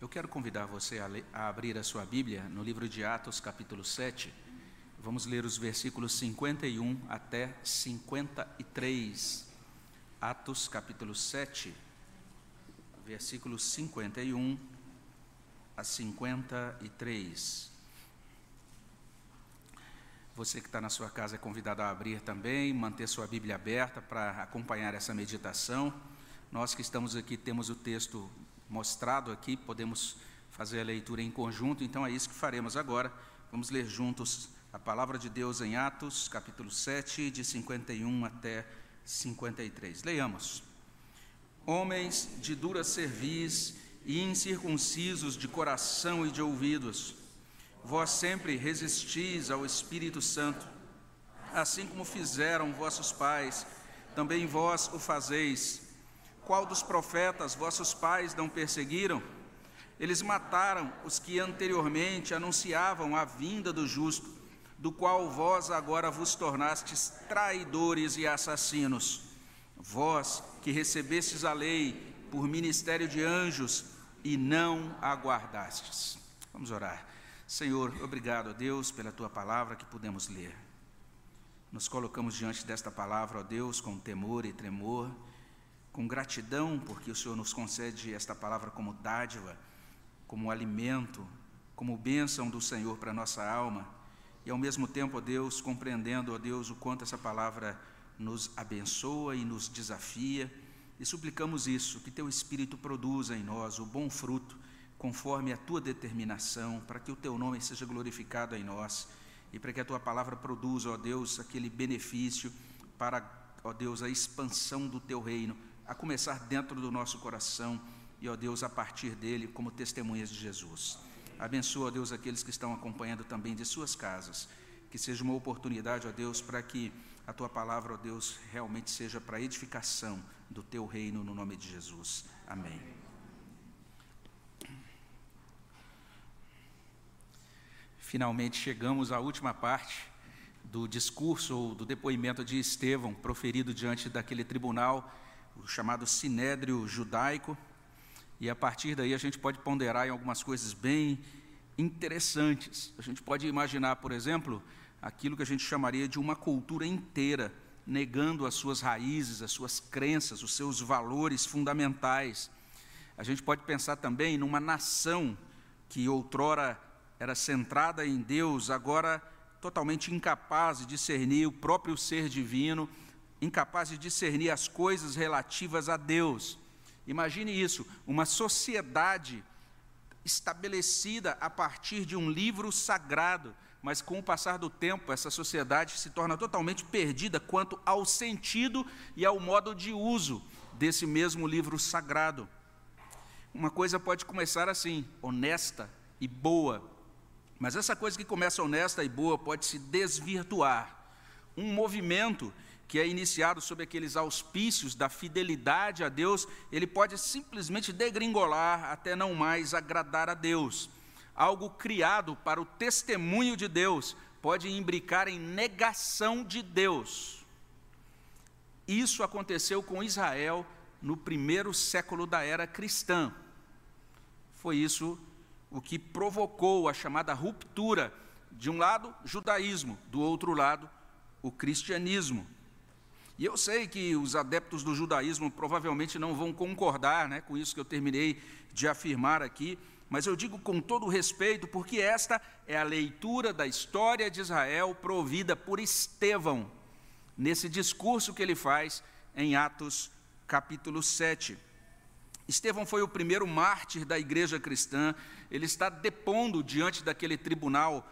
Eu quero convidar você a, ler, a, abrir a sua Bíblia no livro de Atos, capítulo 7. Vamos ler os versículos 51 até 53. Atos, capítulo 7, versículos 51 a 53. Você que está na sua casa é convidado a abrir também, manter sua Bíblia aberta para acompanhar essa meditação. Nós que estamos aqui temos o texto mostrado aqui, podemos fazer a leitura em conjunto, então é isso que faremos agora. Vamos ler juntos a palavra de Deus em Atos, capítulo 7, de 51 até 53. Leiamos. Homens de dura cerviz e incircuncisos de coração e de ouvidos, vós sempre resistis ao Espírito Santo, assim como fizeram vossos pais, também vós o fazeis qual dos profetas vossos pais não perseguiram? Eles mataram os que anteriormente anunciavam a vinda do justo, do qual vós agora vos tornastes traidores e assassinos. Vós que recebestes a lei por ministério de anjos e não aguardastes. Vamos orar. Senhor, obrigado a Deus pela tua palavra que pudemos ler. Nos colocamos diante desta palavra, ó Deus, com temor e tremor com gratidão, porque o Senhor nos concede esta palavra como dádiva, como alimento, como bênção do Senhor para a nossa alma, e ao mesmo tempo, ó Deus, compreendendo, ó Deus, o quanto essa palavra nos abençoa e nos desafia, e suplicamos isso, que Teu Espírito produza em nós o bom fruto, conforme a Tua determinação, para que o Teu nome seja glorificado em nós, e para que a Tua palavra produza, ó Deus, aquele benefício para, ó Deus, a expansão do Teu reino, a começar dentro do nosso coração e, ó Deus, a partir dele, como testemunhas de Jesus. Abençoa, ó Deus, aqueles que estão acompanhando também de suas casas. Que seja uma oportunidade, ó Deus, para que a tua palavra, ó Deus, realmente seja para edificação do teu reino, no nome de Jesus. Amém. Finalmente chegamos à última parte do discurso ou do depoimento de Estevão, proferido diante daquele tribunal o chamado sinédrio judaico, e a partir daí a gente pode ponderar em algumas coisas bem interessantes. A gente pode imaginar, por exemplo, aquilo que a gente chamaria de uma cultura inteira, negando as suas raízes, as suas crenças, os seus valores fundamentais. A gente pode pensar também numa nação que outrora era centrada em Deus, agora totalmente incapaz de discernir o próprio ser divino incapaz de discernir as coisas relativas a Deus. Imagine isso, uma sociedade estabelecida a partir de um livro sagrado, mas com o passar do tempo, essa sociedade se torna totalmente perdida quanto ao sentido e ao modo de uso desse mesmo livro sagrado. Uma coisa pode começar assim, honesta e boa, mas essa coisa que começa honesta e boa pode se desvirtuar. Um movimento que é iniciado sob aqueles auspícios da fidelidade a Deus, ele pode simplesmente degringolar até não mais agradar a Deus. Algo criado para o testemunho de Deus pode imbricar em negação de Deus. Isso aconteceu com Israel no primeiro século da era cristã. Foi isso o que provocou a chamada ruptura. De um lado, judaísmo, do outro lado, o cristianismo. E eu sei que os adeptos do judaísmo provavelmente não vão concordar né, com isso que eu terminei de afirmar aqui, mas eu digo com todo respeito, porque esta é a leitura da história de Israel provida por Estevão, nesse discurso que ele faz em Atos capítulo 7. Estevão foi o primeiro mártir da igreja cristã, ele está depondo diante daquele tribunal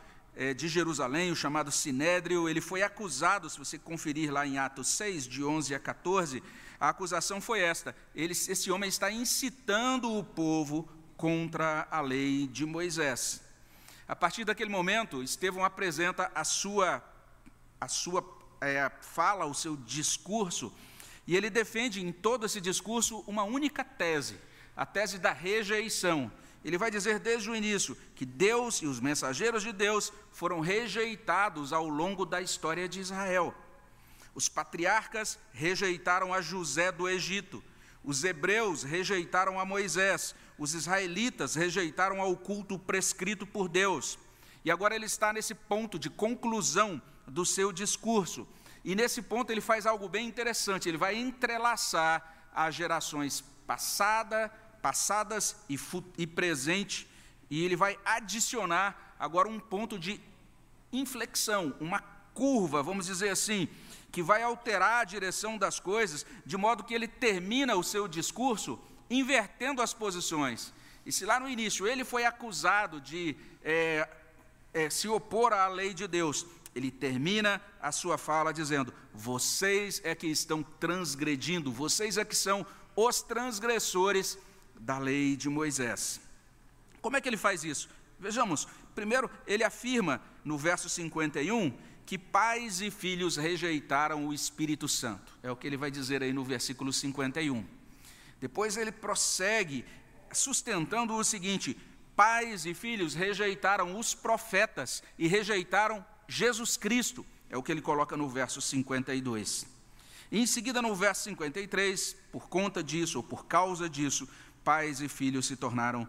de Jerusalém, o chamado Sinédrio, ele foi acusado, se você conferir lá em Atos 6, de 11 a 14, a acusação foi esta: ele, esse homem está incitando o povo contra a lei de Moisés. A partir daquele momento, Estevão apresenta a sua, a sua é, fala, o seu discurso, e ele defende em todo esse discurso uma única tese, a tese da rejeição ele vai dizer desde o início que Deus e os mensageiros de Deus foram rejeitados ao longo da história de Israel. Os patriarcas rejeitaram a José do Egito, os hebreus rejeitaram a Moisés, os israelitas rejeitaram ao culto prescrito por Deus. E agora ele está nesse ponto de conclusão do seu discurso. E nesse ponto ele faz algo bem interessante, ele vai entrelaçar as gerações passada, passadas e, e presente, e ele vai adicionar agora um ponto de inflexão, uma curva, vamos dizer assim, que vai alterar a direção das coisas, de modo que ele termina o seu discurso invertendo as posições. E se lá no início ele foi acusado de é, é, se opor à lei de Deus, ele termina a sua fala dizendo: Vocês é que estão transgredindo, vocês é que são os transgressores da lei de Moisés. Como é que ele faz isso? Vejamos, primeiro ele afirma no verso 51 que pais e filhos rejeitaram o Espírito Santo. É o que ele vai dizer aí no versículo 51. Depois ele prossegue sustentando o seguinte: pais e filhos rejeitaram os profetas e rejeitaram Jesus Cristo. É o que ele coloca no verso 52. E em seguida, no verso 53, por conta disso, ou por causa disso, pais e filhos se tornaram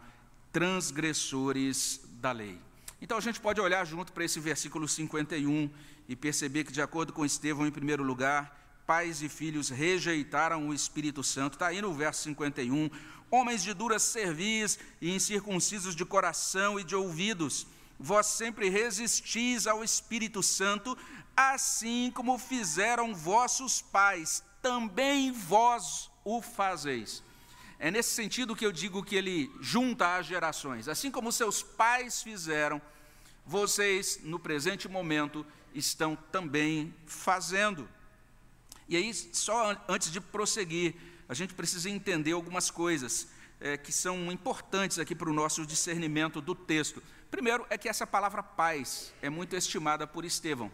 transgressores da lei. Então a gente pode olhar junto para esse versículo 51 e perceber que, de acordo com Estevão, em primeiro lugar, pais e filhos rejeitaram o Espírito Santo. Está aí no verso 51. Homens de dura cerviz e incircuncisos de coração e de ouvidos, vós sempre resistis ao Espírito Santo, assim como fizeram vossos pais, também vós o fazeis. É nesse sentido que eu digo que ele junta as gerações. Assim como seus pais fizeram, vocês, no presente momento, estão também fazendo. E aí, só antes de prosseguir, a gente precisa entender algumas coisas é, que são importantes aqui para o nosso discernimento do texto. Primeiro, é que essa palavra paz é muito estimada por Estevão.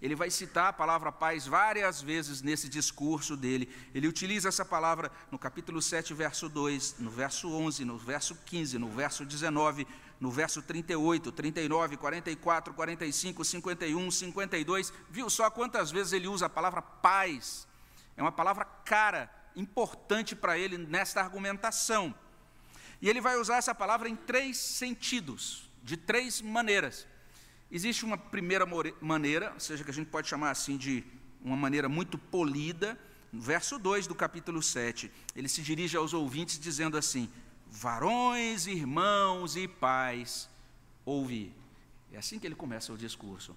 Ele vai citar a palavra paz várias vezes nesse discurso dele. Ele utiliza essa palavra no capítulo 7, verso 2, no verso 11, no verso 15, no verso 19, no verso 38, 39, 44, 45, 51, 52. Viu só quantas vezes ele usa a palavra paz? É uma palavra cara, importante para ele nesta argumentação. E ele vai usar essa palavra em três sentidos, de três maneiras. Existe uma primeira maneira, ou seja, que a gente pode chamar assim de uma maneira muito polida, no verso 2 do capítulo 7, ele se dirige aos ouvintes dizendo assim: Varões, irmãos e pais, ouvi. É assim que ele começa o discurso.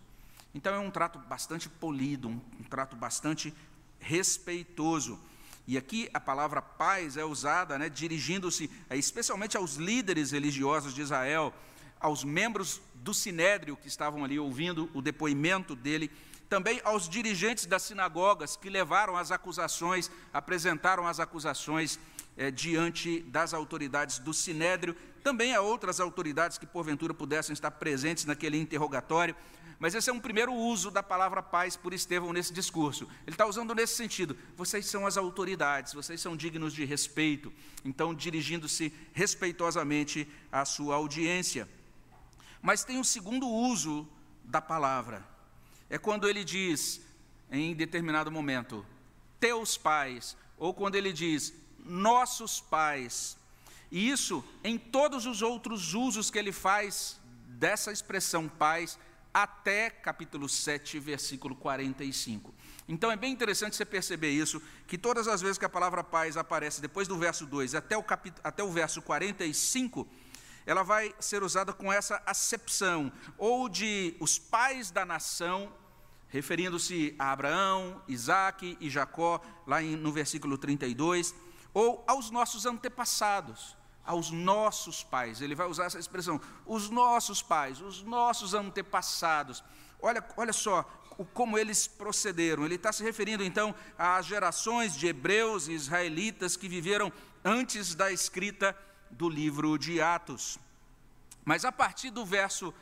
Então é um trato bastante polido, um, um trato bastante respeitoso. E aqui a palavra paz é usada, né, dirigindo-se é, especialmente aos líderes religiosos de Israel, aos membros do sinédrio que estavam ali ouvindo o depoimento dele, também aos dirigentes das sinagogas que levaram as acusações, apresentaram as acusações é, diante das autoridades do sinédrio, também a outras autoridades que porventura pudessem estar presentes naquele interrogatório. Mas esse é um primeiro uso da palavra paz por Estevão nesse discurso. Ele está usando nesse sentido: vocês são as autoridades, vocês são dignos de respeito. Então, dirigindo-se respeitosamente à sua audiência. Mas tem um segundo uso da palavra. É quando ele diz, em determinado momento, teus pais, ou quando ele diz, nossos pais. E isso em todos os outros usos que ele faz dessa expressão pais, até capítulo 7, versículo 45. Então é bem interessante você perceber isso, que todas as vezes que a palavra paz aparece depois do verso 2 até o, capítulo, até o verso 45, ela vai ser usada com essa acepção, ou de os pais da nação, referindo-se a Abraão, Isaac e Jacó, lá no versículo 32, ou aos nossos antepassados, aos nossos pais. Ele vai usar essa expressão, os nossos pais, os nossos antepassados. Olha, olha só como eles procederam. Ele está se referindo então às gerações de hebreus e israelitas que viveram antes da escrita do livro de Atos. Mas a partir do verso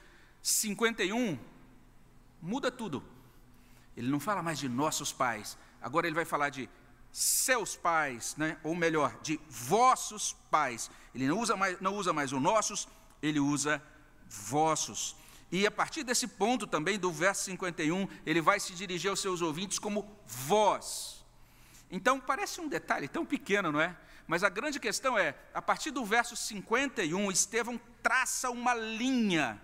51, muda tudo. Ele não fala mais de nossos pais, agora ele vai falar de seus pais, né? ou melhor, de vossos pais. Ele não usa mais, não usa mais o nossos, ele usa vossos. E a partir desse ponto também, do verso 51, ele vai se dirigir aos seus ouvintes como vós. Então, parece um detalhe tão pequeno, não é? Mas a grande questão é: a partir do verso 51, Estevão traça uma linha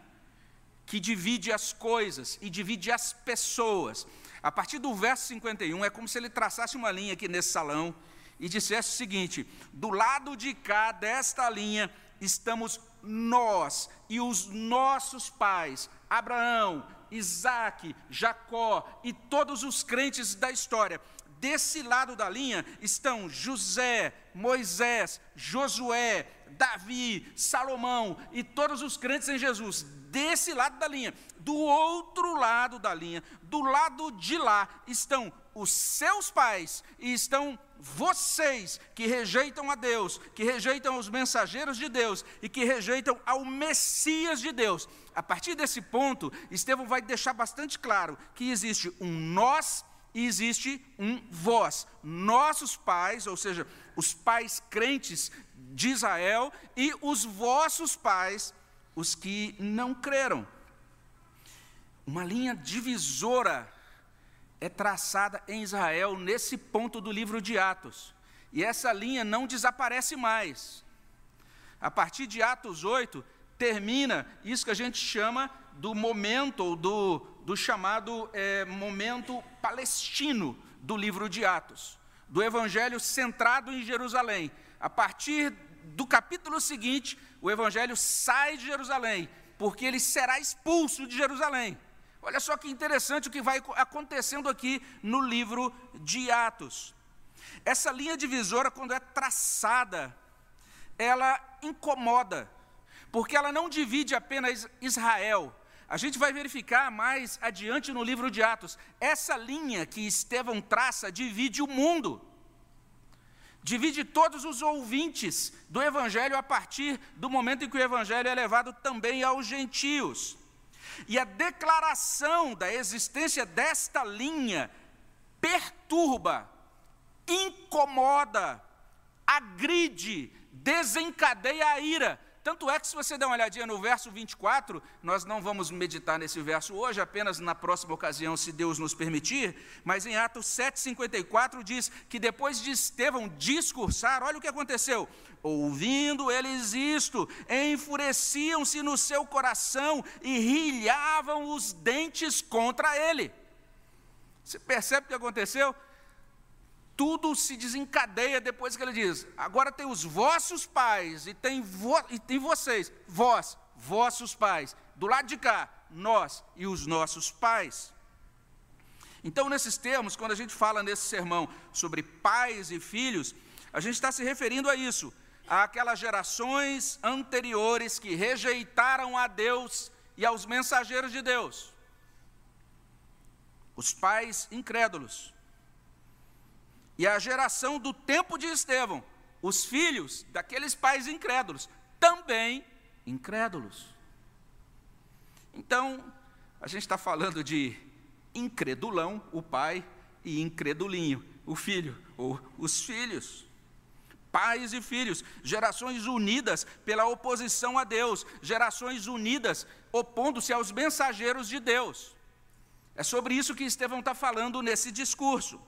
que divide as coisas e divide as pessoas. A partir do verso 51, é como se ele traçasse uma linha aqui nesse salão e dissesse o seguinte: do lado de cá desta linha estamos nós e os nossos pais, Abraão, Isaac, Jacó e todos os crentes da história. Desse lado da linha estão José, Moisés, Josué, Davi, Salomão e todos os crentes em Jesus. Desse lado da linha. Do outro lado da linha, do lado de lá, estão os seus pais e estão vocês que rejeitam a Deus, que rejeitam os mensageiros de Deus e que rejeitam ao Messias de Deus. A partir desse ponto, Estevão vai deixar bastante claro que existe um nós e existe um vós. Nossos pais, ou seja, os pais crentes de Israel e os vossos pais, os que não creram. Uma linha divisora é traçada em Israel nesse ponto do livro de Atos. E essa linha não desaparece mais. A partir de Atos 8, termina isso que a gente chama do momento, ou do, do chamado é, momento palestino do livro de Atos, do evangelho centrado em Jerusalém. A partir do capítulo seguinte, o evangelho sai de Jerusalém, porque ele será expulso de Jerusalém. Olha só que interessante o que vai acontecendo aqui no livro de Atos. Essa linha divisora, quando é traçada, ela incomoda, porque ela não divide apenas Israel. A gente vai verificar mais adiante no livro de Atos. Essa linha que Estevão traça divide o mundo. Divide todos os ouvintes do Evangelho a partir do momento em que o Evangelho é levado também aos gentios. E a declaração da existência desta linha perturba, incomoda, agride, desencadeia a ira. Tanto é que, se você der uma olhadinha no verso 24, nós não vamos meditar nesse verso hoje, apenas na próxima ocasião, se Deus nos permitir, mas em Atos 7,54 diz que depois de Estevão discursar, olha o que aconteceu: Ouvindo eles isto, enfureciam-se no seu coração e rilhavam os dentes contra ele. Você percebe o que aconteceu? Tudo se desencadeia depois que ele diz: agora tem os vossos pais e tem, vo, e tem vocês, vós, vossos pais. Do lado de cá, nós e os nossos pais. Então, nesses termos, quando a gente fala nesse sermão sobre pais e filhos, a gente está se referindo a isso àquelas gerações anteriores que rejeitaram a Deus e aos mensageiros de Deus. Os pais incrédulos. E a geração do tempo de Estevão, os filhos daqueles pais incrédulos, também incrédulos. Então, a gente está falando de incredulão, o pai, e incredulinho, o filho, ou os filhos pais e filhos, gerações unidas pela oposição a Deus, gerações unidas opondo-se aos mensageiros de Deus. É sobre isso que Estevão está falando nesse discurso.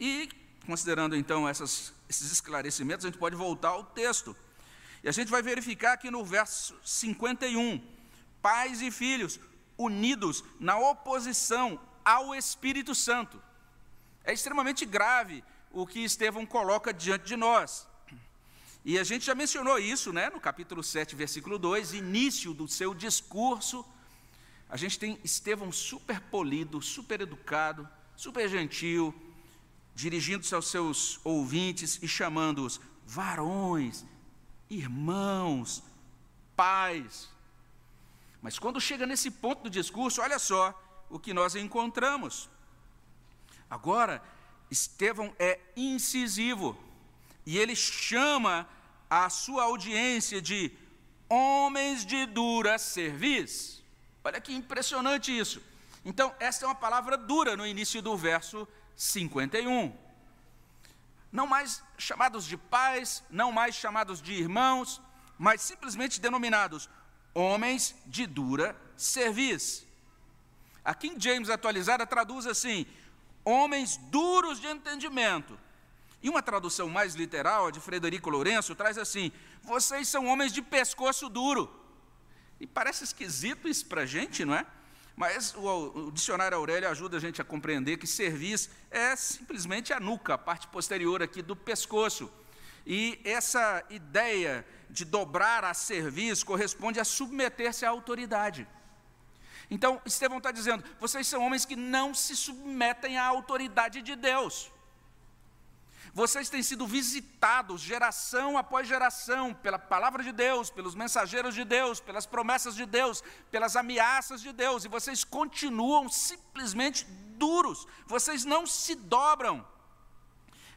E, considerando então essas, esses esclarecimentos, a gente pode voltar ao texto. E a gente vai verificar aqui no verso 51, pais e filhos unidos na oposição ao Espírito Santo. É extremamente grave o que Estevão coloca diante de nós. E a gente já mencionou isso, né, no capítulo 7, versículo 2, início do seu discurso. A gente tem Estevão super polido, super educado, super gentil, dirigindo-se aos seus ouvintes e chamando-os varões, irmãos, pais. Mas quando chega nesse ponto do discurso, olha só o que nós encontramos. Agora, Estevão é incisivo e ele chama a sua audiência de homens de dura cerviz. Olha que impressionante isso. Então, essa é uma palavra dura no início do verso 51. Não mais chamados de pais, não mais chamados de irmãos, mas simplesmente denominados homens de dura cerviz. A King James atualizada traduz assim: homens duros de entendimento E uma tradução mais literal, a de Frederico Lourenço, traz assim: vocês são homens de pescoço duro. E parece esquisito isso para a gente, não é? Mas o, o, dicionário Aurélio ajuda a gente a compreender que cerviz é simplesmente a nuca, a parte posterior aqui do pescoço. E essa ideia de dobrar a cerviz corresponde a submeter-se à autoridade. Então, Estevão está dizendo: vocês são homens que não se submetem à autoridade de Deus. Vocês têm sido visitados geração após geração pela palavra de Deus, pelos mensageiros de Deus, pelas promessas de Deus, pelas ameaças de Deus, e vocês continuam simplesmente duros, vocês não se dobram.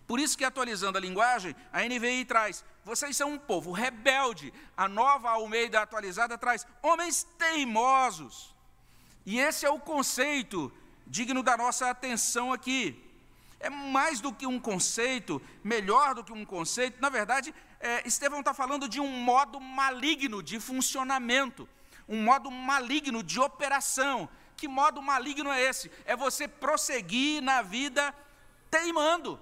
Por isso que atualizando a linguagem, a NVI traz: vocês são um povo rebelde. A nova Almeida atualizada traz: homens teimosos. E esse é o conceito digno da nossa atenção aqui é mais do que um conceito, melhor do que um conceito. Na verdade, é, Estevão está falando de um modo maligno de funcionamento, um modo maligno de operação. Que modo maligno é esse? É você prosseguir na vida teimando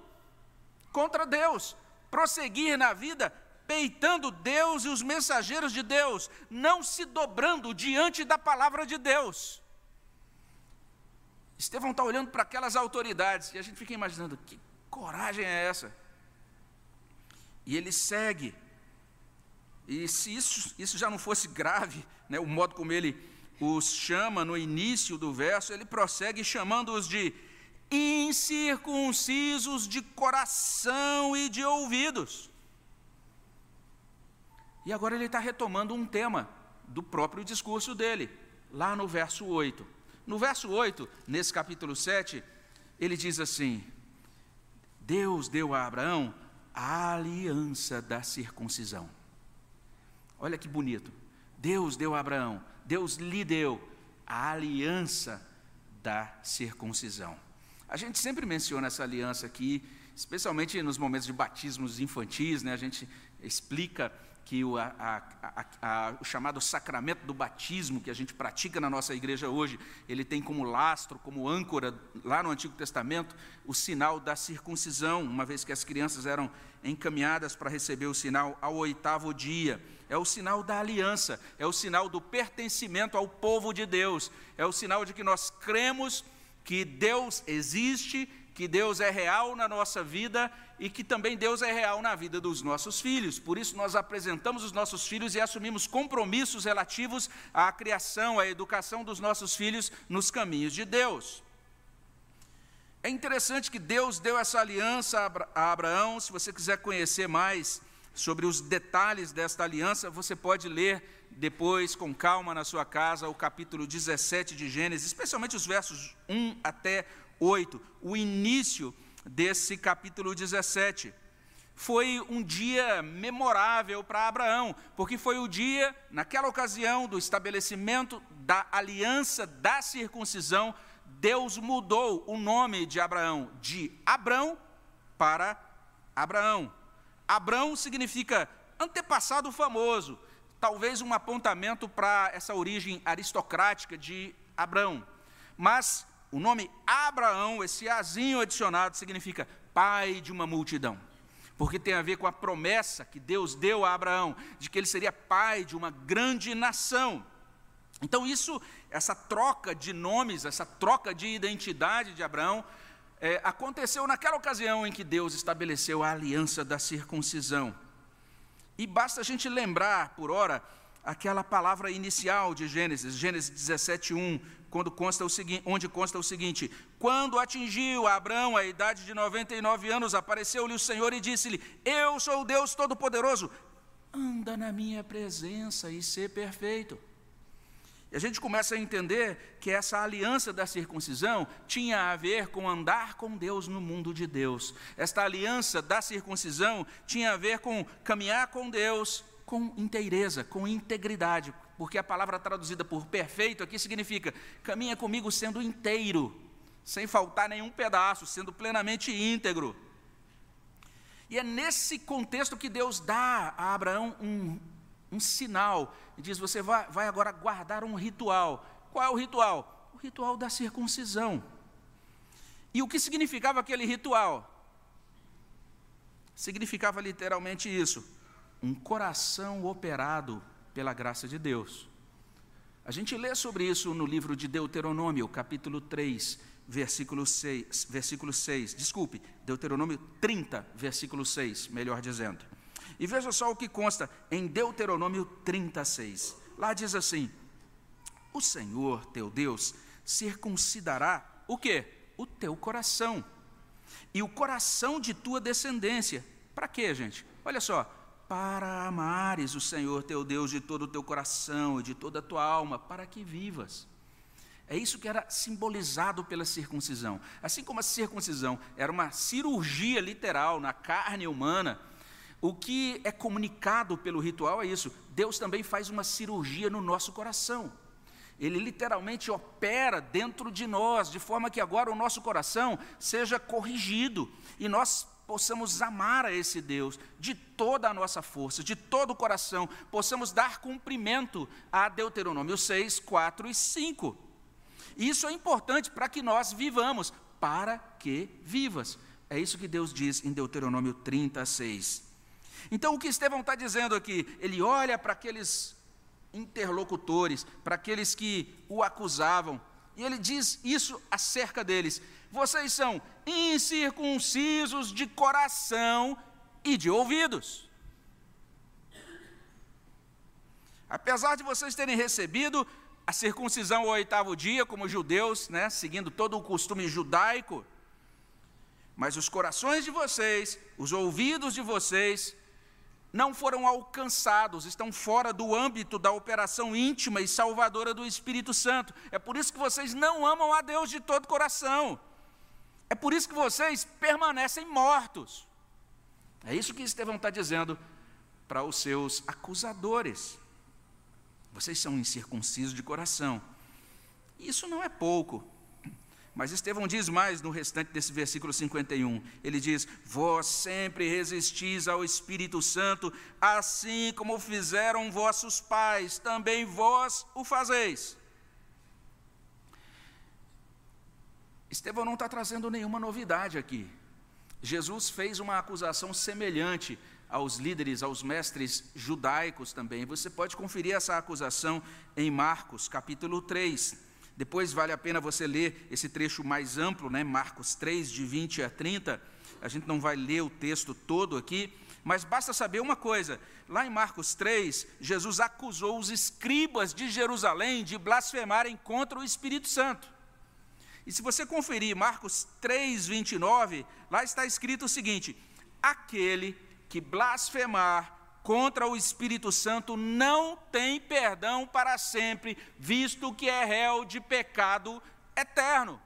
contra Deus, prosseguir na vida peitando Deus e os mensageiros de Deus, não se dobrando diante da palavra de Deus. Estevão está olhando para aquelas autoridades e a gente fica imaginando: que coragem é essa? E ele segue. E se isso, isso já não fosse grave, né, o modo como ele os chama no início do verso, ele prossegue chamando-os de incircuncisos de coração e de ouvidos. E agora ele está retomando um tema do próprio discurso dele, lá no verso 8. No verso 8, nesse capítulo 7, ele diz assim: Deus deu a Abraão a aliança da circuncisão. Olha que bonito. Deus deu a Abraão, Deus lhe deu a aliança da circuncisão. A gente sempre menciona essa aliança aqui, especialmente nos momentos de batismos infantis, né? a gente explica que o, a, a, a, o, chamado sacramento do batismo que a gente pratica na nossa igreja hoje, ele tem como lastro, como âncora, lá no Antigo Testamento, o sinal da circuncisão, uma vez que as crianças eram encaminhadas para receber o sinal ao oitavo dia. É o sinal da aliança, é o sinal do pertencimento ao povo de Deus, é o sinal de que nós cremos que Deus existe que Deus é real na nossa vida e que também Deus é real na vida dos nossos filhos. Por isso, nós apresentamos os nossos filhos e assumimos compromissos relativos à criação, à educação dos nossos filhos nos caminhos de Deus. É interessante que Deus deu essa aliança a Abraão. Se você quiser conhecer mais sobre os detalhes desta aliança, você pode ler depois, com calma, na sua casa, o capítulo 17 de Gênesis, especialmente os versos 1 até 8, o início desse capítulo 17. Foi um dia memorável para Abraão, porque foi o dia, naquela ocasião, do estabelecimento da aliança da circuncisão. Deus mudou o nome de Abraão de Abrão para Abraão. Abrão significa antepassado famoso, talvez um apontamento para essa origem aristocrática de Abrão. Mas o nome Abraão, esse azinho adicionado, significa pai de uma multidão. Porque tem a ver com a promessa que Deus deu a Abraão de que ele seria pai de uma grande nação. Então, isso, essa troca de nomes, essa troca de identidade de Abraão, é, aconteceu naquela ocasião em que Deus estabeleceu a aliança da circuncisão. E basta a gente lembrar, por hora, aquela palavra inicial de Gênesis, Gênesis 17, 1, quando consta o seguinte, onde consta o seguinte: Quando atingiu Abraão a idade de 99 anos, apareceu-lhe o Senhor e disse-lhe: Eu sou o Deus Todo-Poderoso, anda na minha presença e ser perfeito. E a gente começa a entender que essa aliança da circuncisão tinha a ver com andar com Deus no mundo de Deus. Esta aliança da circuncisão tinha a ver com caminhar com Deus com inteireza, com integridade, porque a palavra traduzida por perfeito aqui significa caminha comigo sendo inteiro, sem faltar nenhum pedaço, sendo plenamente íntegro. E é nesse contexto que Deus dá a Abraão um, um sinal, e diz: Você vai, vai agora guardar um ritual. Qual é o ritual? O ritual da circuncisão. E o que significava aquele ritual? significava literalmente isso: um coração operado pela graça de Deus. A gente lê sobre isso no livro de Deuteronômio, capítulo 3, versículo 6, versículo 6. Desculpe, Deuteronômio 30, versículo 6, melhor dizendo. E veja só o que consta em Deuteronômio 36. Lá diz assim: O Senhor teu Deus circuncidará o quê? O teu coração. E o coração de tua descendência. Para quê, gente? Olha só, para amares o Senhor teu Deus de todo o teu coração e de toda a tua alma, para que vivas. É isso que era simbolizado pela circuncisão. Assim como a circuncisão era uma cirurgia literal na carne humana, o que é comunicado pelo ritual é isso. Deus também faz uma cirurgia no nosso coração. Ele literalmente opera dentro de nós, de forma que agora o nosso coração seja corrigido e nós possamos amar a esse Deus de toda a nossa força, de todo o coração, possamos dar cumprimento a Deuteronômio 6, 4 e 5. Isso é importante para que nós vivamos, para que vivas. É isso que Deus diz em Deuteronômio 36. Então, o que Estevão está dizendo aqui? Ele olha para aqueles interlocutores, para aqueles que o acusavam, e ele diz isso acerca deles: vocês são incircuncisos de coração e de ouvidos. Apesar de vocês terem recebido a circuncisão ao oitavo dia, como judeus, né, seguindo todo o costume judaico, mas os corações de vocês, os ouvidos de vocês, não foram alcançados, estão fora do âmbito da operação íntima e salvadora do Espírito Santo. É por isso que vocês não amam a Deus de todo coração. É por isso que vocês permanecem mortos. É isso que Estevão está dizendo para os seus acusadores. Vocês são incircuncisos de coração. Isso não é pouco. Mas Estevão diz mais no restante desse versículo 51. Ele diz: Vós sempre resistis ao Espírito Santo, assim como fizeram vossos pais, também vós o fazeis. Estevão não está trazendo nenhuma novidade aqui. Jesus fez uma acusação semelhante aos líderes, aos mestres judaicos também. Você pode conferir essa acusação em Marcos, capítulo 3. Depois vale a pena você ler esse trecho mais amplo, né? Marcos 3, de 20 a 30. A gente não vai ler o texto todo aqui, mas basta saber uma coisa: lá em Marcos 3, Jesus acusou os escribas de Jerusalém de blasfemarem contra o Espírito Santo. E se você conferir Marcos 3, 29, lá está escrito o seguinte: aquele que blasfemar contra o Espírito Santo não tem perdão para sempre, visto que é réu de pecado eterno.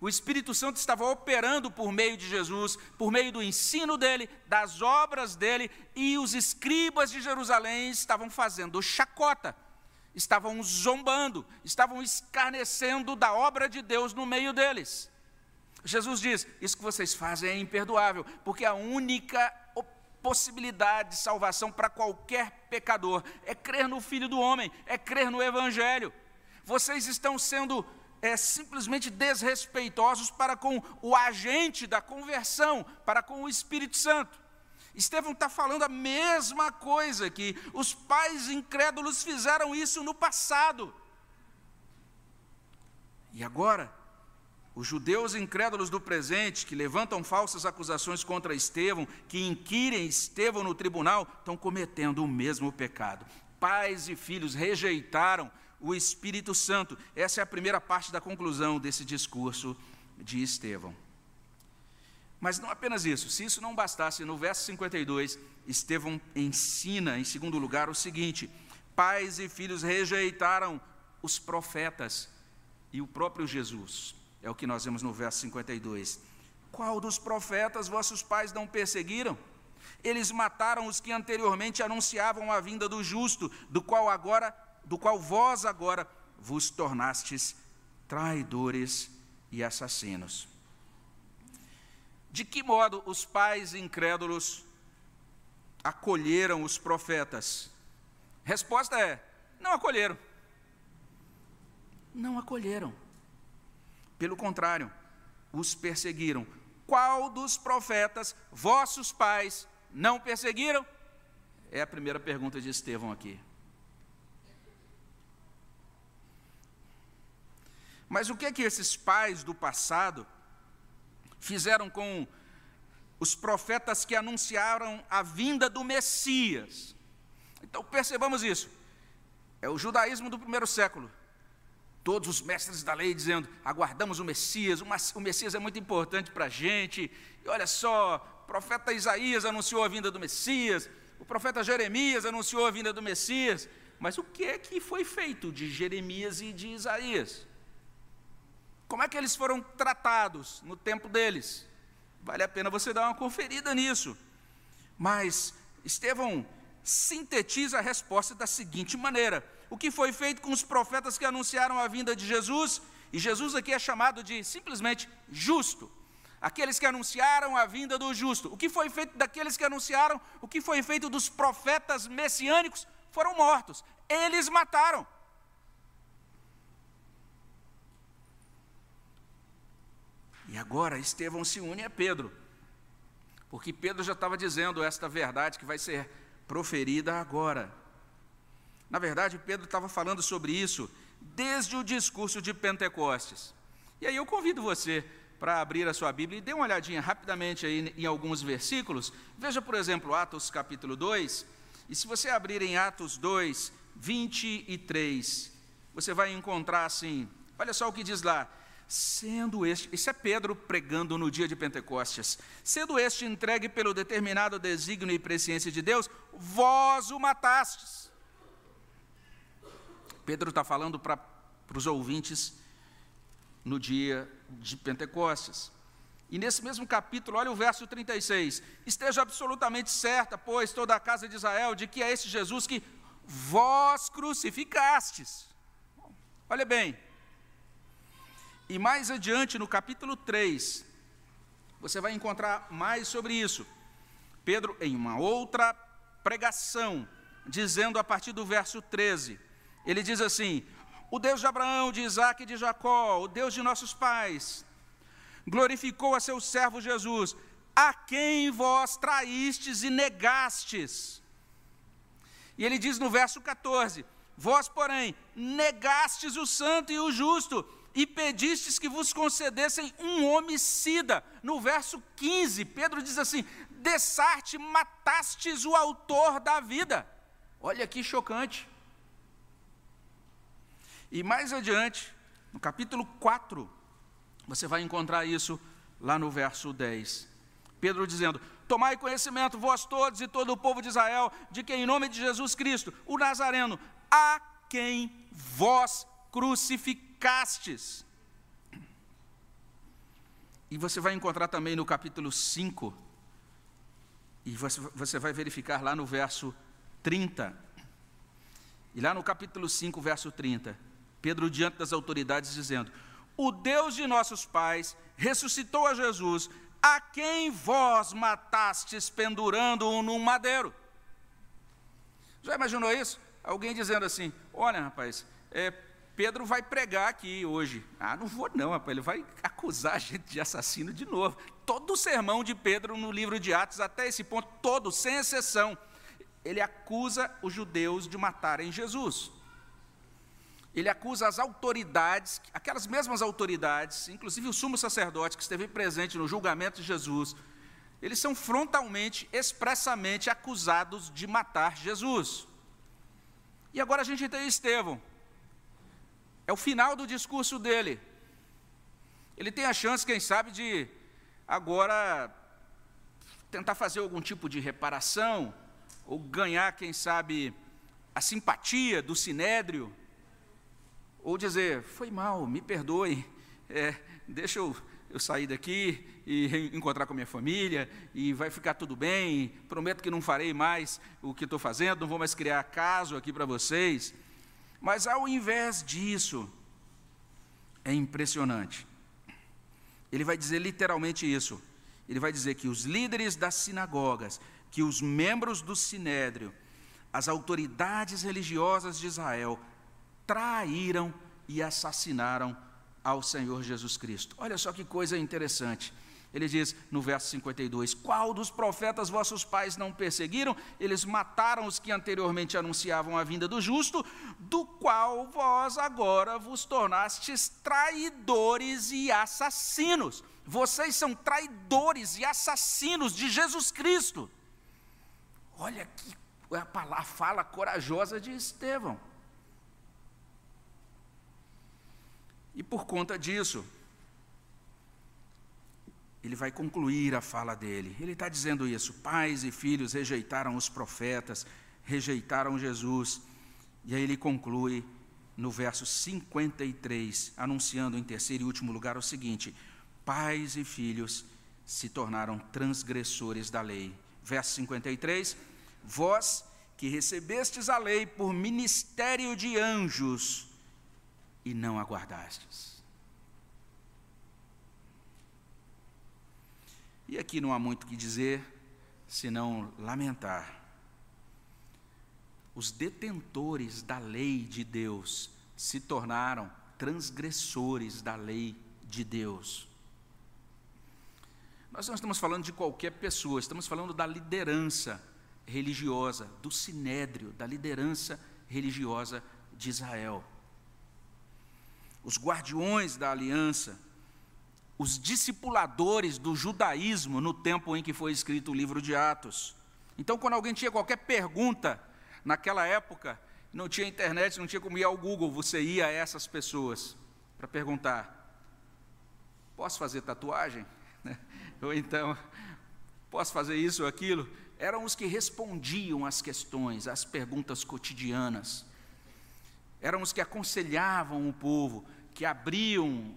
O Espírito Santo estava operando por meio de Jesus, por meio do ensino dele, das obras dele, e os escribas de Jerusalém estavam fazendo chacota, estavam zombando, estavam escarnecendo da obra de Deus no meio deles. Jesus diz: Isso que vocês fazem é imperdoável, porque a única possibilidade de salvação para qualquer pecador, é crer no Filho do Homem, é crer no Evangelho. Vocês estão sendo é, simplesmente desrespeitosos para com o agente da conversão, para com o Espírito Santo. Estevão está falando a mesma coisa que os pais incrédulos fizeram isso no passado. E agora, os judeus incrédulos do presente, que levantam falsas acusações contra Estevão, que inquirem Estevão no tribunal, estão cometendo o mesmo pecado. Pais e filhos rejeitaram o Espírito Santo. Essa é a primeira parte da conclusão desse discurso de Estevão. Mas não apenas isso, se isso não bastasse, no verso 52, Estevão ensina, em segundo lugar, o seguinte: pais e filhos rejeitaram os profetas e o próprio Jesus. É o que nós vemos no verso 52. Qual dos profetas vossos pais não perseguiram? Eles mataram os que anteriormente anunciavam a vinda do justo, do qual agora, do qual vós agora vos tornastes traidores e assassinos. De que modo os pais incrédulos acolheram os profetas? Resposta é: não acolheram. Não acolheram. Pelo contrário, os perseguiram. qual dos profetas vossos pais não perseguiram? É a primeira pergunta de Estevão aqui. Mas o que é que esses pais do passado fizeram com os profetas que anunciaram a vinda do Messias? Então percebamos isso. É o judaísmo do primeiro século. Todos os mestres da lei dizendo: aguardamos o Messias, o Messias é muito importante para a gente. E olha só, o profeta Isaías anunciou a vinda do Messias, o profeta Jeremias anunciou a vinda do Messias. Mas o que é que foi feito de Jeremias e de Isaías? Como é que eles foram tratados no tempo deles? Vale a pena você dar uma conferida nisso. Mas Estevão sintetiza a resposta da seguinte maneira: O que foi feito com os profetas que anunciaram a vinda de Jesus? E Jesus aqui é chamado de simplesmente justo. Aqueles que anunciaram a vinda do justo. O que foi feito daqueles que anunciaram? O que foi feito dos profetas messiânicos? Foram mortos. Eles mataram. E agora Estevão se une a Pedro, porque Pedro já estava dizendo esta verdade que vai ser proferida agora. Na verdade, Pedro estava falando sobre isso desde o discurso de Pentecostes. E aí eu convido você para abrir a sua Bíblia e dê uma olhadinha rapidamente aí em alguns versículos. Veja, por exemplo, Atos capítulo 2. E se você abrir em Atos 2, 23, você vai encontrar assim, olha só o que diz lá: Sendo este, isso é Pedro pregando no dia de Pentecostes, sendo este entregue pelo determinado desígnio e presciência de Deus, vós o matastes. Pedro está falando para os ouvintes no dia de Pentecostes. E nesse mesmo capítulo, olha o verso 36. Esteja absolutamente certa, pois, toda a casa de Israel, de que é esse Jesus que vós crucificastes. Olha bem, e mais adiante, no capítulo 3, você vai encontrar mais sobre isso. Pedro, em uma outra pregação, dizendo a partir do verso 13, ele diz assim: O Deus de Abraão, de Isaac e de Jacó, o Deus de nossos pais, glorificou a seu servo Jesus, a quem vós traístes e negastes. E ele diz no verso 14: Vós, porém, negastes o santo e o justo, e pedistes que vos concedessem um homicida. No verso 15, Pedro diz assim: Dessarte matastes o autor da vida. Olha que chocante. E mais adiante, no capítulo 4, você vai encontrar isso lá no verso 10. Pedro dizendo: Tomai conhecimento, vós todos e todo o povo de Israel, de que em nome de Jesus Cristo, o Nazareno, a quem vós crucificastes, castes. E você vai encontrar também no capítulo 5, e você vai verificar lá no verso 30. E lá no capítulo 5, verso 30, Pedro diante das autoridades dizendo: O Deus de nossos pais ressuscitou a Jesus, a quem vós matastes pendurando-o num madeiro. Já imaginou isso? Alguém dizendo assim: Olha, rapaz, é, Pedro vai pregar aqui hoje. Ah, não vou não, rapaz, ele vai acusar a gente de assassino de novo. Todo o sermão de Pedro no livro de Atos, até esse ponto, todo, sem exceção, ele acusa os judeus de matarem Jesus. Ele acusa as autoridades, aquelas mesmas autoridades, inclusive o sumo sacerdote que esteve presente no julgamento de Jesus, eles são frontalmente, expressamente acusados de matar Jesus. E agora a gente tem Estevão, é o final do discurso dele. Ele tem a chance, quem sabe, de agora tentar fazer algum tipo de reparação, ou ganhar, quem sabe, a simpatia do sinédrio, ou dizer: foi mal, me perdoe, é, deixa eu, eu sair daqui e encontrar com a minha família, e vai ficar tudo bem, prometo que não farei mais o que estou fazendo, não vou mais criar caso aqui para vocês. Mas ao invés disso, é impressionante. Ele vai dizer literalmente isso. Ele vai dizer que os líderes das sinagogas, que os membros do sinédrio, as autoridades religiosas de Israel traíram e assassinaram ao Senhor Jesus Cristo. Olha só que coisa interessante. Ele diz no verso 52: Qual dos profetas vossos pais não perseguiram? Eles mataram os que anteriormente anunciavam a vinda do justo, do qual vós agora vos tornastes traidores e assassinos. Vocês são traidores e assassinos de Jesus Cristo. Olha que a fala corajosa de Estevão. E por conta disso, ele vai concluir a fala dele. Ele está dizendo isso: pais e filhos rejeitaram os profetas, rejeitaram Jesus. E aí ele conclui no verso 53, anunciando em terceiro e último lugar o seguinte: pais e filhos se tornaram transgressores da lei. Verso 53: Vós que recebestes a lei por ministério de anjos, e não aguardastes. E aqui não há muito o que dizer, senão lamentar. Os detentores da lei de Deus se tornaram transgressores da lei de Deus. Nós não estamos falando de qualquer pessoa, estamos falando da liderança religiosa, do sinédrio, da liderança religiosa de Israel os guardiões da aliança, os discipuladores do judaísmo no tempo em que foi escrito o livro de Atos. Então, quando alguém tinha qualquer pergunta, naquela época, não tinha internet, não tinha como ir ao Google, você ia a essas pessoas para perguntar: posso fazer tatuagem? Ou então, posso fazer isso ou aquilo? Eram os que respondiam às questões, às perguntas cotidianas. Eram os que aconselhavam o povo que abriam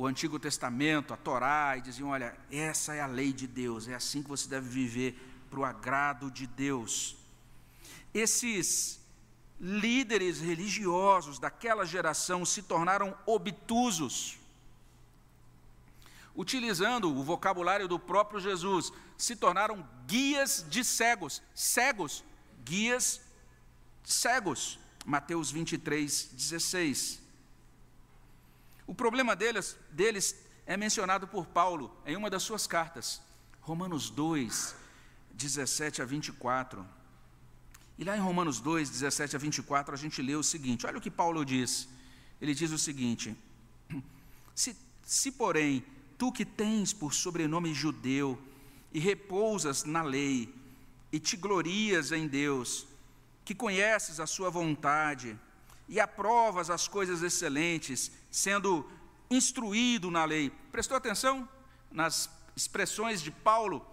o Antigo Testamento, a Torá, e diziam: olha, essa é a lei de Deus, é assim que você deve viver para o agrado de Deus. Esses líderes religiosos daquela geração se tornaram obtusos, utilizando o vocabulário do próprio Jesus, se tornaram guias de cegos, cegos, guias cegos. Mateus 23, 16. O problema deles, deles é mencionado por Paulo em uma das suas cartas, Romanos 2, 17 a 24. E lá em Romanos 2, 17 a 24, a gente lê o seguinte: olha o que Paulo diz. Ele diz o seguinte: se, se porém tu que tens por sobrenome judeu e repousas na lei e te glorias em Deus, que conheces a sua vontade, e aprovas as coisas excelentes, sendo instruído na lei. Prestou atenção nas expressões de Paulo?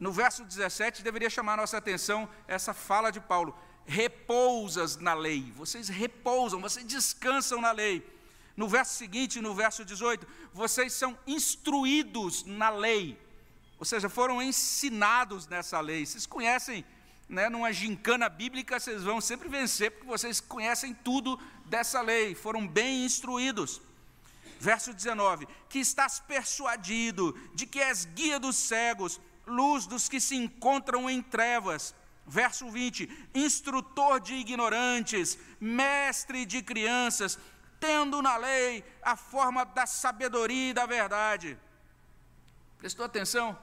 No verso 17 deveria chamar nossa atenção essa fala de Paulo: repousas na lei. Vocês repousam, vocês descansam na lei. No verso seguinte, no verso 18, vocês são instruídos na lei. Ou seja, foram ensinados nessa lei. Vocês conhecem né, numa gincana bíblica, vocês vão sempre vencer, porque vocês conhecem tudo dessa lei, foram bem instruídos. Verso 19: Que estás persuadido de que és guia dos cegos, luz dos que se encontram em trevas. Verso 20: Instrutor de ignorantes, mestre de crianças, tendo na lei a forma da sabedoria e da verdade. Prestou atenção?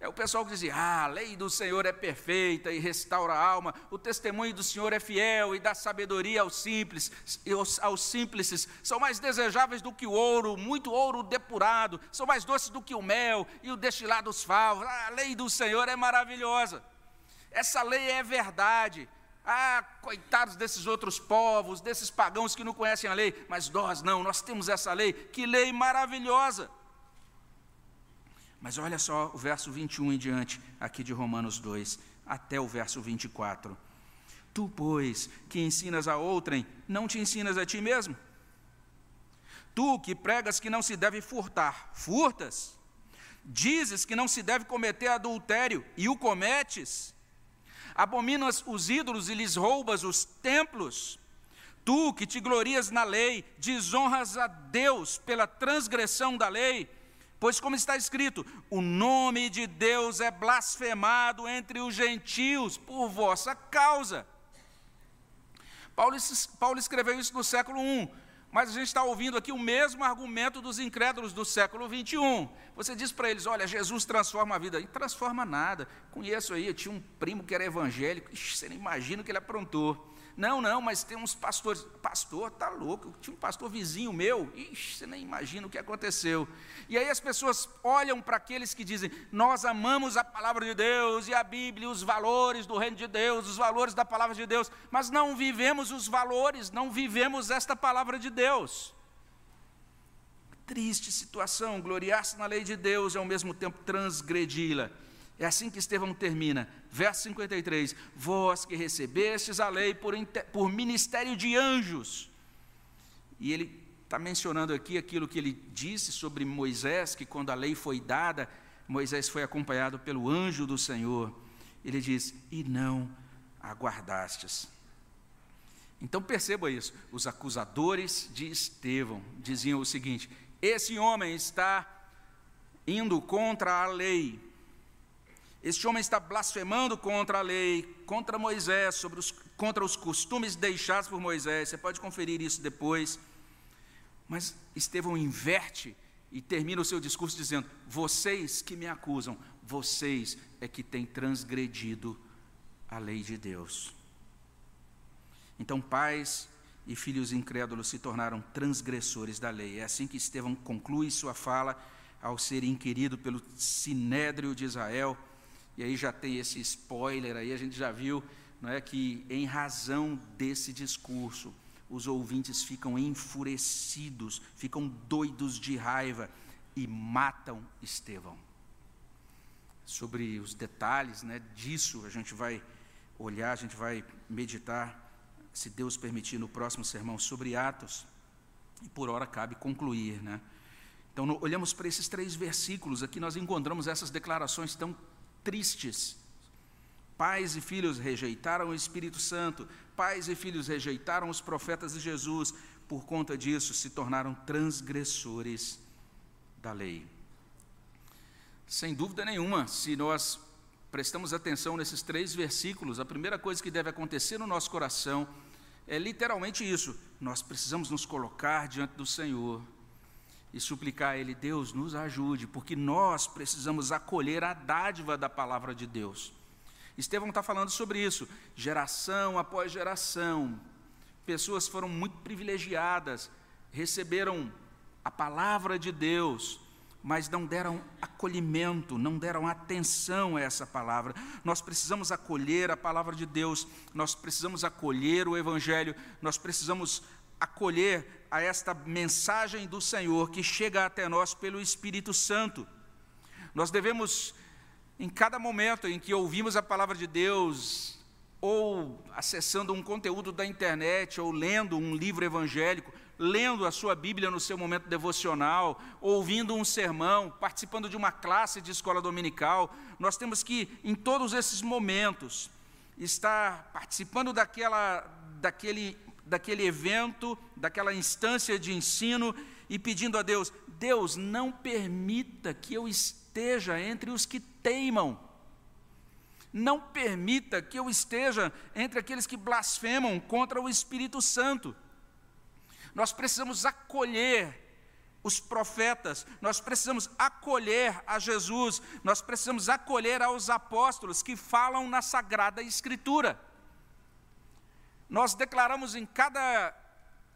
É o pessoal que dizia: ah, a lei do Senhor é perfeita e restaura a alma, o testemunho do Senhor é fiel e dá sabedoria aos simples, aos, aos simples, são mais desejáveis do que o ouro, muito ouro depurado, são mais doces do que o mel e o destilado dos favos. Ah, a lei do Senhor é maravilhosa. Essa lei é verdade. Ah, coitados desses outros povos, desses pagãos que não conhecem a lei, mas nós não, nós temos essa lei, que lei maravilhosa. Mas olha só o verso 21 em diante, aqui de Romanos 2, até o verso 24. Tu, pois, que ensinas a outrem, não te ensinas a ti mesmo? Tu que pregas que não se deve furtar, furtas? Dizes que não se deve cometer adultério e o cometes? Abominas os ídolos e lhes roubas os templos? Tu que te glorias na lei, desonras a Deus pela transgressão da lei? Pois, como está escrito, o nome de Deus é blasfemado entre os gentios por vossa causa. Paulo, escreveu isso no século I. Mas a gente está ouvindo aqui o mesmo argumento dos incrédulos do século 21. Você diz para eles: olha, Jesus transforma a vida. E transforma nada. Conheço aí, eu tinha um primo que era evangélico, Ixi, você não imagina o que ele aprontou. Não, não, mas tem uns pastores. Pastor, tá louco. Tinha um pastor vizinho meu. Ixi, você nem imagina o que aconteceu. E aí as pessoas olham para aqueles que dizem: Nós amamos a palavra de Deus e a Bíblia, os valores do reino de Deus, os valores da palavra de Deus, mas não vivemos os valores, não vivemos esta palavra de Deus. Triste situação, gloriar-se na lei de Deus e ao mesmo tempo transgredi-la. É assim que Estevão termina, verso 53: Vós que recebestes a lei por, por ministério de anjos. E ele está mencionando aqui aquilo que ele disse sobre Moisés, que quando a lei foi dada, Moisés foi acompanhado pelo anjo do Senhor. Ele diz: E não aguardastes. Então perceba isso: os acusadores de Estevão diziam o seguinte: esse homem está indo contra a lei, este homem está blasfemando contra a lei, contra Moisés, sobre os, contra os costumes deixados por Moisés. Você pode conferir isso depois. Mas Estevão inverte e termina o seu discurso dizendo: Vocês que me acusam, vocês é que têm transgredido a lei de Deus. Então, pais e filhos incrédulos se tornaram transgressores da lei. É assim que Estevão conclui sua fala ao ser inquirido pelo sinédrio de Israel e aí já tem esse spoiler aí, a gente já viu não é, que, em razão desse discurso, os ouvintes ficam enfurecidos, ficam doidos de raiva e matam Estevão. Sobre os detalhes né, disso, a gente vai olhar, a gente vai meditar, se Deus permitir, no próximo sermão sobre Atos. E por hora cabe concluir. Né? Então, olhamos para esses três versículos, aqui nós encontramos essas declarações tão tristes. Pais e filhos rejeitaram o Espírito Santo, pais e filhos rejeitaram os profetas de Jesus, por conta disso se tornaram transgressores da lei. Sem dúvida nenhuma, se nós prestamos atenção nesses três versículos, a primeira coisa que deve acontecer no nosso coração é literalmente isso: nós precisamos nos colocar diante do Senhor e suplicar a Ele, Deus, nos ajude, porque nós precisamos acolher a dádiva da palavra de Deus. Estevão está falando sobre isso, geração após geração, pessoas foram muito privilegiadas, receberam a palavra de Deus, mas não deram acolhimento, não deram atenção a essa palavra. Nós precisamos acolher a palavra de Deus, nós precisamos acolher o Evangelho, nós precisamos acolher a esta mensagem do Senhor que chega até nós pelo Espírito Santo. Nós devemos, em cada momento em que ouvimos a palavra de Deus, ou acessando um conteúdo da internet, ou lendo um livro evangélico, lendo a sua Bíblia no seu momento devocional, ouvindo um sermão, participando de uma classe de escola dominical, nós temos que, em todos esses momentos, estar participando daquela, daquele daquele evento, daquela instância de ensino e pedindo a Deus: Deus, não permita que eu esteja entre os que teimam. Não permita que eu esteja entre aqueles que blasfemam contra o Espírito Santo. Nós precisamos acolher os profetas, nós precisamos acolher a Jesus, nós precisamos acolher aos apóstolos que falam na Sagrada Escritura. Nós declaramos em cada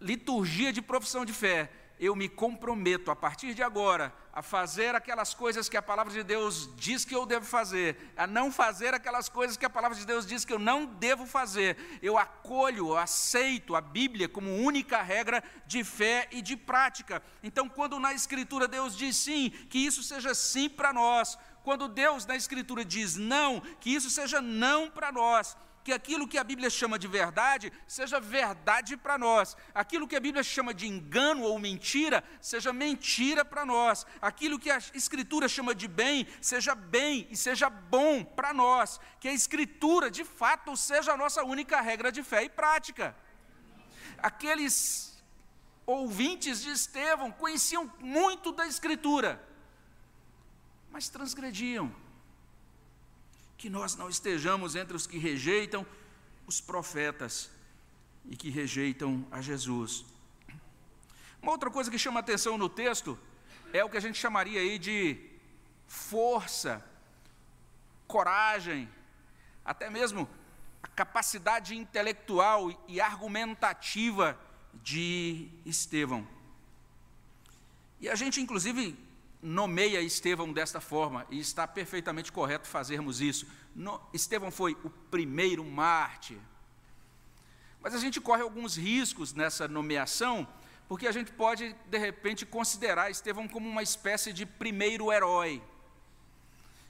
liturgia de profissão de fé, eu me comprometo a partir de agora a fazer aquelas coisas que a palavra de Deus diz que eu devo fazer, a não fazer aquelas coisas que a palavra de Deus diz que eu não devo fazer. Eu acolho, aceito a Bíblia como única regra de fé e de prática. Então, quando na Escritura Deus diz sim, que isso seja sim para nós. Quando Deus na Escritura diz não, que isso seja não para nós que aquilo que a Bíblia chama de verdade seja verdade para nós, aquilo que a Bíblia chama de engano ou mentira seja mentira para nós, aquilo que a Escritura chama de bem seja bem e seja bom para nós, que a Escritura de fato seja a nossa única regra de fé e prática. Aqueles ouvintes de Estevão conheciam muito da Escritura, mas transgrediam que nós não estejamos entre os que rejeitam os profetas e que rejeitam a Jesus. Uma outra coisa que chama atenção no texto é o que a gente chamaria aí de força, coragem, até mesmo a capacidade intelectual e argumentativa de Estevão. E a gente, inclusive, nomeia Estevão desta forma, e está perfeitamente correto fazermos isso. No, Estevão foi o primeiro mártir. Mas a gente corre alguns riscos nessa nomeação, porque a gente pode, de repente, considerar Estevão como uma espécie de primeiro herói.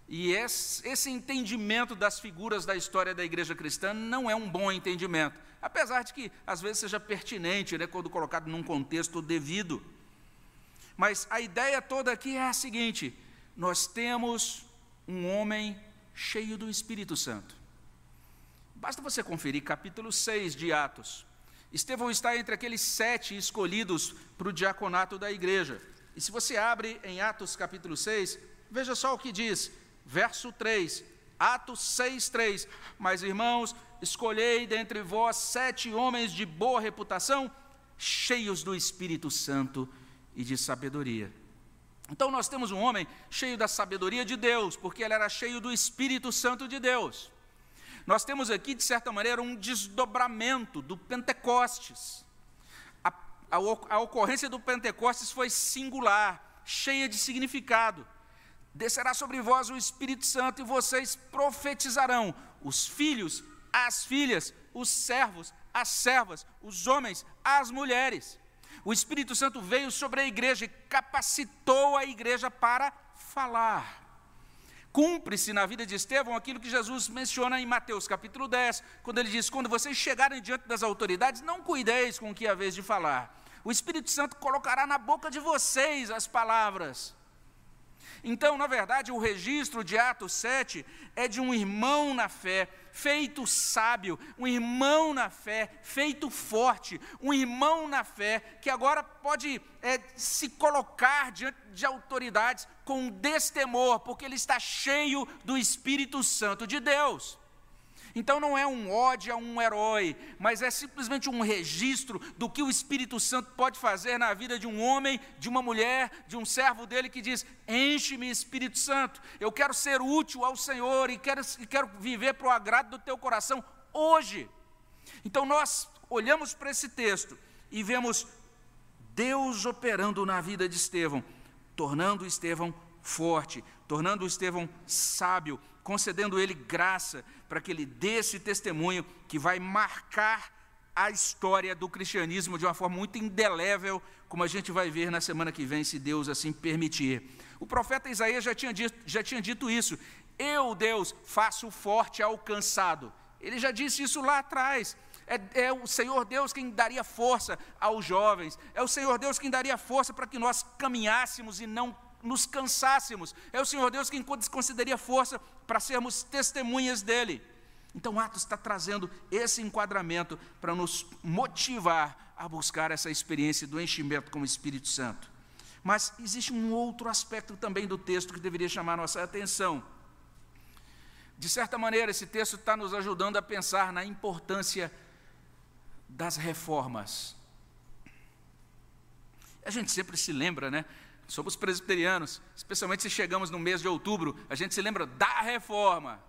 E esse entendimento das figuras da história da igreja cristã não é um bom entendimento, apesar de que às vezes seja pertinente, né, quando colocado num contexto devido. Mas a ideia toda aqui é a seguinte: nós temos um homem cheio do Espírito Santo. Basta você conferir capítulo 6 de Atos. Estevão está entre aqueles sete escolhidos para o diaconato da igreja. E se você abre em Atos capítulo 6, veja só o que diz verso 3, Atos 6, 3. Mas, irmãos, escolhei dentre vós sete homens de boa reputação, cheios do Espírito Santo e de sabedoria. Então, nós temos um homem cheio da sabedoria de Deus, porque ele era cheio do Espírito Santo de Deus. Nós temos aqui, de certa maneira, um desdobramento do Pentecostes. A, a, a ocorrência do Pentecostes foi singular, cheia de significado. Descerá sobre vós o Espírito Santo e vocês profetizarão, os filhos, as filhas, os servos, as servas, os homens, as mulheres. O Espírito Santo veio sobre a igreja e capacitou a igreja para falar. Cumpre-se na vida de Estevão aquilo que Jesus menciona em Mateus capítulo 10, quando ele diz: Quando vocês chegarem diante das autoridades, não cuideis com o que é a vez de falar. O Espírito Santo colocará na boca de vocês as palavras. Então, na verdade, o registro de Atos 7 é de um irmão na fé, feito sábio, um irmão na fé, feito forte, um irmão na fé que agora pode é, se colocar diante de autoridades com destemor, porque ele está cheio do Espírito Santo de Deus. Então não é um ódio a um herói, mas é simplesmente um registro do que o Espírito Santo pode fazer na vida de um homem, de uma mulher, de um servo dele que diz: Enche-me, Espírito Santo, eu quero ser útil ao Senhor e quero, e quero viver para o agrado do teu coração hoje. Então nós olhamos para esse texto e vemos Deus operando na vida de Estevão, tornando Estevão forte, tornando Estevão sábio, concedendo ele graça para que ele dê esse testemunho que vai marcar a história do cristianismo de uma forma muito indelével, como a gente vai ver na semana que vem, se Deus assim permitir. O profeta Isaías já tinha dito, já tinha dito isso. Eu, Deus, faço forte ao cansado. Ele já disse isso lá atrás. É, é, o Senhor Deus quem daria força aos jovens, é o Senhor Deus quem daria força para que nós caminhássemos e não nos cansássemos. É o Senhor Deus quem concederia força para sermos testemunhas dele. Então, Atos está trazendo esse enquadramento para nos motivar a buscar essa experiência do enchimento com o Espírito Santo. Mas existe um outro aspecto também do texto que deveria chamar nossa atenção. De certa maneira, esse texto está nos ajudando a pensar na importância das reformas. A gente sempre se lembra, né, Somos presbiterianos, especialmente se chegamos no mês de outubro, a gente se lembra da reforma.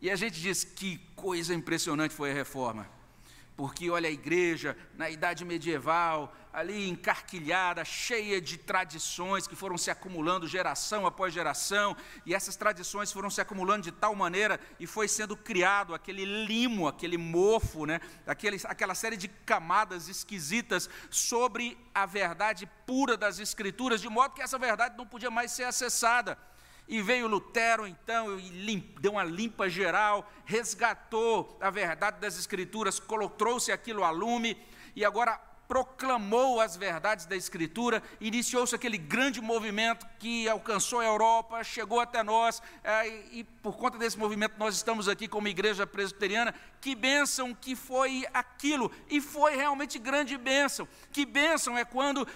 E a gente diz que coisa impressionante foi a reforma porque olha a igreja na idade medieval, ali encarquilhada, cheia de tradições que foram se acumulando geração após geração, e essas tradições foram se acumulando de tal maneira e foi sendo criado aquele limo, aquele mofo, né? aquele, aquela série de camadas esquisitas sobre a verdade pura das Escrituras, de modo que essa verdade não podia mais ser acessada. E veio Lutero, então, e deu uma limpa geral, resgatou a verdade das Escrituras, trouxe aquilo a lume, e agora proclamou as verdades da Escritura, iniciou-se aquele grande movimento que alcançou a Europa, chegou até nós, é, e por conta desse movimento nós estamos aqui como igreja presbiteriana. Que bênção que foi aquilo, e foi realmente grande bênção. Que bênção é quando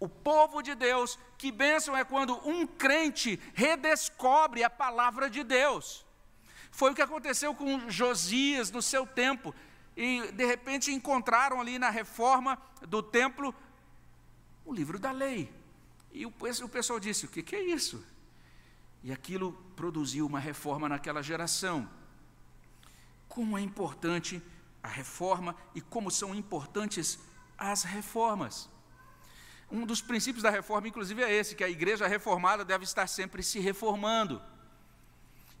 o povo de Deus, que bênção é quando um crente redescobre a palavra de Deus. Foi o que aconteceu com Josias no seu tempo. E de repente encontraram ali na reforma do templo o livro da lei. E o, pessoal disse: o que é isso? E aquilo produziu uma reforma naquela geração. Como é importante a reforma e como são importantes as reformas. Um dos princípios da reforma, inclusive, é esse: que a igreja reformada deve estar sempre se reformando.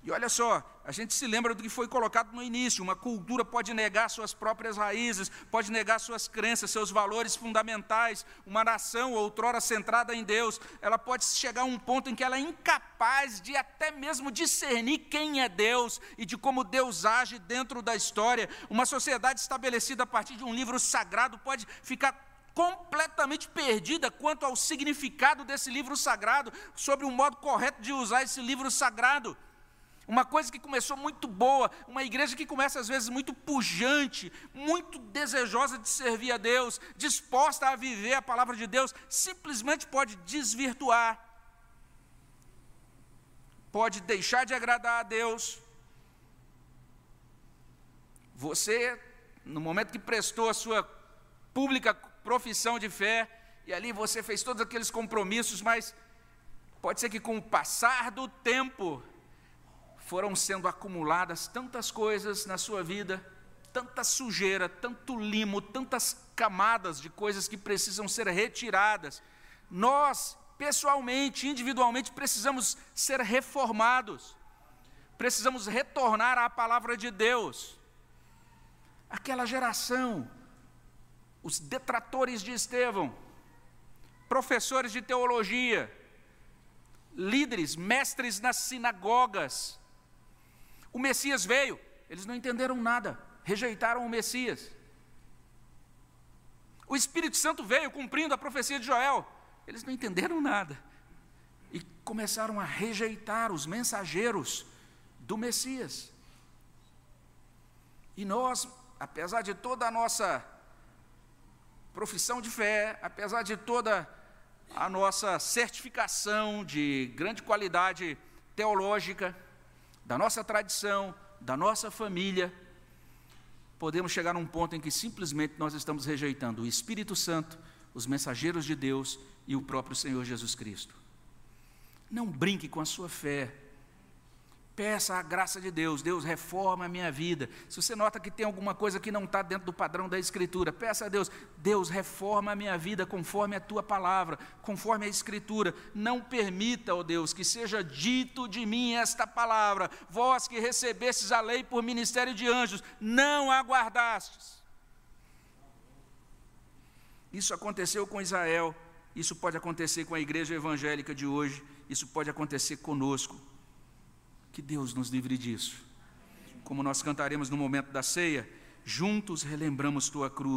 E olha só, a gente se lembra do que foi colocado no início: uma cultura pode negar suas próprias raízes, pode negar suas crenças, seus valores fundamentais. Uma nação, outrora centrada em Deus, ela pode chegar a um ponto em que ela é incapaz de até mesmo discernir quem é Deus e de como Deus age dentro da história. Uma sociedade estabelecida a partir de um livro sagrado pode ficar completamente perdida quanto ao significado desse livro sagrado, sobre o modo correto de usar esse livro sagrado. Uma coisa que começou muito boa, uma igreja que começa às vezes muito pujante, muito desejosa de servir a Deus, disposta a viver a palavra de Deus, simplesmente pode desvirtuar, pode deixar de agradar a Deus. Você, no momento que prestou a sua pública profissão de fé, e ali você fez todos aqueles compromissos, mas pode ser que com o passar do tempo, foram sendo acumuladas tantas coisas na sua vida, tanta sujeira, tanto limo, tantas camadas de coisas que precisam ser retiradas. Nós, pessoalmente, individualmente, precisamos ser reformados, precisamos retornar à palavra de Deus. Aquela geração, os detratores de Estevão, professores de teologia, líderes, mestres nas sinagogas, o Messias veio, eles não entenderam nada, rejeitaram o Messias. O Espírito Santo veio cumprindo a profecia de Joel, eles não entenderam nada. E começaram a rejeitar os mensageiros do Messias. E nós, apesar de toda a nossa profissão de fé, apesar de toda a nossa certificação de grande qualidade teológica, da nossa tradição, da nossa família, podemos chegar a um ponto em que simplesmente nós estamos rejeitando o Espírito Santo, os mensageiros de Deus e o próprio Senhor Jesus Cristo. Não brinque com a sua fé, Peça a graça de Deus, Deus reforma a minha vida. Se você nota que tem alguma coisa que não está dentro do padrão da Escritura, peça a Deus, Deus reforma a minha vida conforme a tua palavra, conforme a Escritura. Não permita, ó oh Deus, que seja dito de mim esta palavra, vós que recebestes a lei por ministério de anjos, não aguardastes. Isso aconteceu com Israel, isso pode acontecer com a igreja evangélica de hoje, isso pode acontecer conosco. Que Deus nos livre disso. Como nós cantaremos no momento da ceia, juntos relembramos tua cruz.